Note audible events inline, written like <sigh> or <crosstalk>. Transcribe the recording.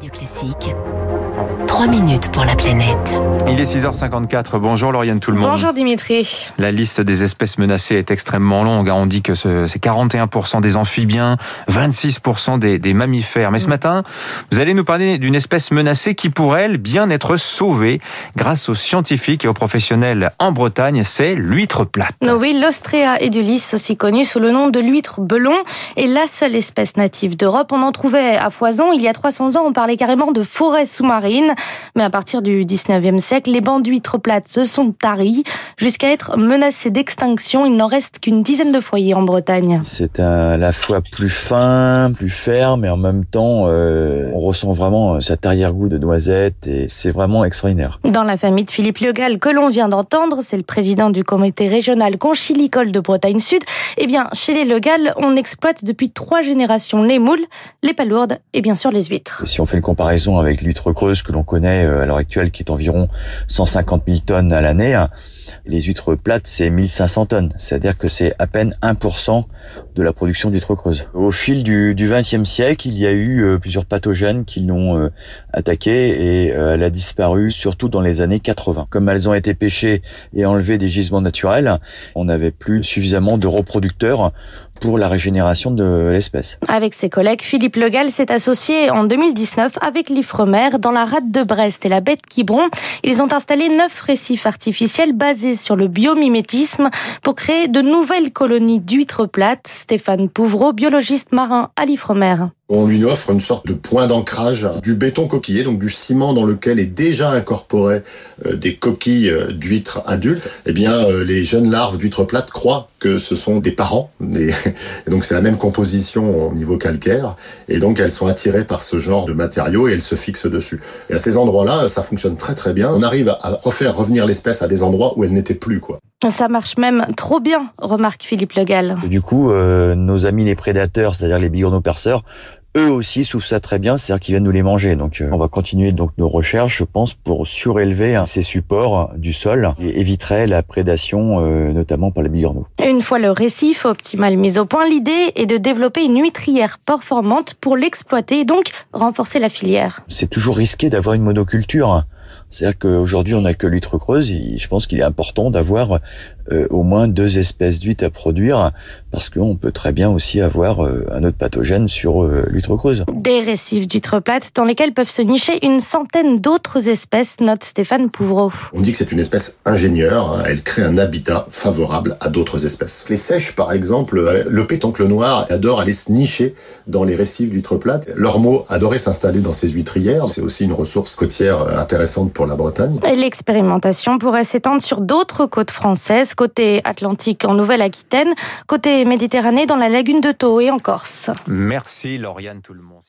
Radio Classique. 3 minutes pour la planète. Il est 6h54. Bonjour Lauriane tout le monde. Bonjour Dimitri. La liste des espèces menacées est extrêmement longue. On dit que c'est 41% des amphibiens, 26% des, des, mammifères. Mais ce mm. matin, vous allez nous parler d'une espèce menacée qui pourrait, elle, bien être sauvée grâce aux scientifiques et aux professionnels en Bretagne. C'est l'huître plate. Oui, l'Ostrea edulis, aussi connue sous le nom de l'huître belon, est la seule espèce native d'Europe. On en trouvait à foison. Il y a 300 ans, on parlait carrément de forêt sous-marine. Mais à partir du 19e siècle, les bancs d'huîtres plates se sont taris jusqu'à être menacés d'extinction. Il n'en reste qu'une dizaine de foyers en Bretagne. C'est à la fois plus fin, plus ferme et en même temps, euh, on ressent vraiment cet arrière-goût de noisette et c'est vraiment extraordinaire. Dans la famille de Philippe Legal que l'on vient d'entendre, c'est le président du comité régional conchilicole de Bretagne Sud. Eh bien, chez les Legal, on exploite depuis trois générations les moules, les palourdes et bien sûr les huîtres. Si on fait comparaison avec l'huître creuse que l'on connaît euh, à l'heure actuelle, qui est environ 150 000 tonnes à l'année. Les huîtres plates, c'est 1500 tonnes. C'est-à-dire que c'est à peine 1% de la production d'huîtres creuses. Au fil du, 20e siècle, il y a eu euh, plusieurs pathogènes qui l'ont euh, attaquée et elle a disparu surtout dans les années 80. Comme elles ont été pêchées et enlevées des gisements naturels, on n'avait plus suffisamment de reproducteurs pour la régénération de l'espèce. Avec ses collègues, Philippe Legal s'est associé en 2019 avec l'Ifremer dans la rade de Brest et la baie de Quiberon. Ils ont installé neuf récifs artificiels basés sur le biomimétisme pour créer de nouvelles colonies d'huîtres plates. Stéphane Pouvreau, biologiste marin à l'Ifremer. On lui offre une sorte de point d'ancrage du béton coquillé, donc du ciment dans lequel est déjà incorporé euh, des coquilles euh, d'huîtres adultes. Eh bien, euh, les jeunes larves d'huîtres plates croient que ce sont des parents. <laughs> Et donc, c'est la même composition au niveau calcaire. Et donc, elles sont attirées par ce genre de matériaux et elles se fixent dessus. Et à ces endroits-là, ça fonctionne très très bien. On arrive à refaire revenir l'espèce à des endroits où elle n'était plus, quoi. Ça marche même trop bien, remarque Philippe Legal. du coup, nos amis les prédateurs, c'est-à-dire les bigorneaux perceurs, eux aussi souffrent ça très bien, c'est-à-dire qu'ils viennent nous les manger. Donc, euh, on va continuer donc nos recherches, je pense, pour surélever hein, ces supports du sol et éviterait la prédation, euh, notamment par les bigorneaux. Une fois le récif optimal mis au point, l'idée est de développer une huîtrière performante pour l'exploiter et donc renforcer la filière. C'est toujours risqué d'avoir une monoculture. Hein. C'est-à-dire qu'aujourd'hui, on n'a que l'huître creuse. Et je pense qu'il est important d'avoir euh, au moins deux espèces d'huîtres à produire, parce qu'on peut très bien aussi avoir euh, un autre pathogène sur euh, l'huître creuse. Des récifs d'huîtres plates dans lesquels peuvent se nicher une centaine d'autres espèces, note Stéphane Pouvreau. On dit que c'est une espèce ingénieure. Hein. Elle crée un habitat favorable à d'autres espèces. Les sèches, par exemple, le pétoncle noir adore aller se nicher dans les récifs d'huîtres plates. L'ormeau adorait s'installer dans ces huîtrières. C'est aussi une ressource côtière intéressante pour la Bretagne. L'expérimentation pourrait s'étendre sur d'autres côtes françaises, côté Atlantique en Nouvelle-Aquitaine, côté Méditerranée dans la lagune de Thau et en Corse. Merci Lauriane tout le monde.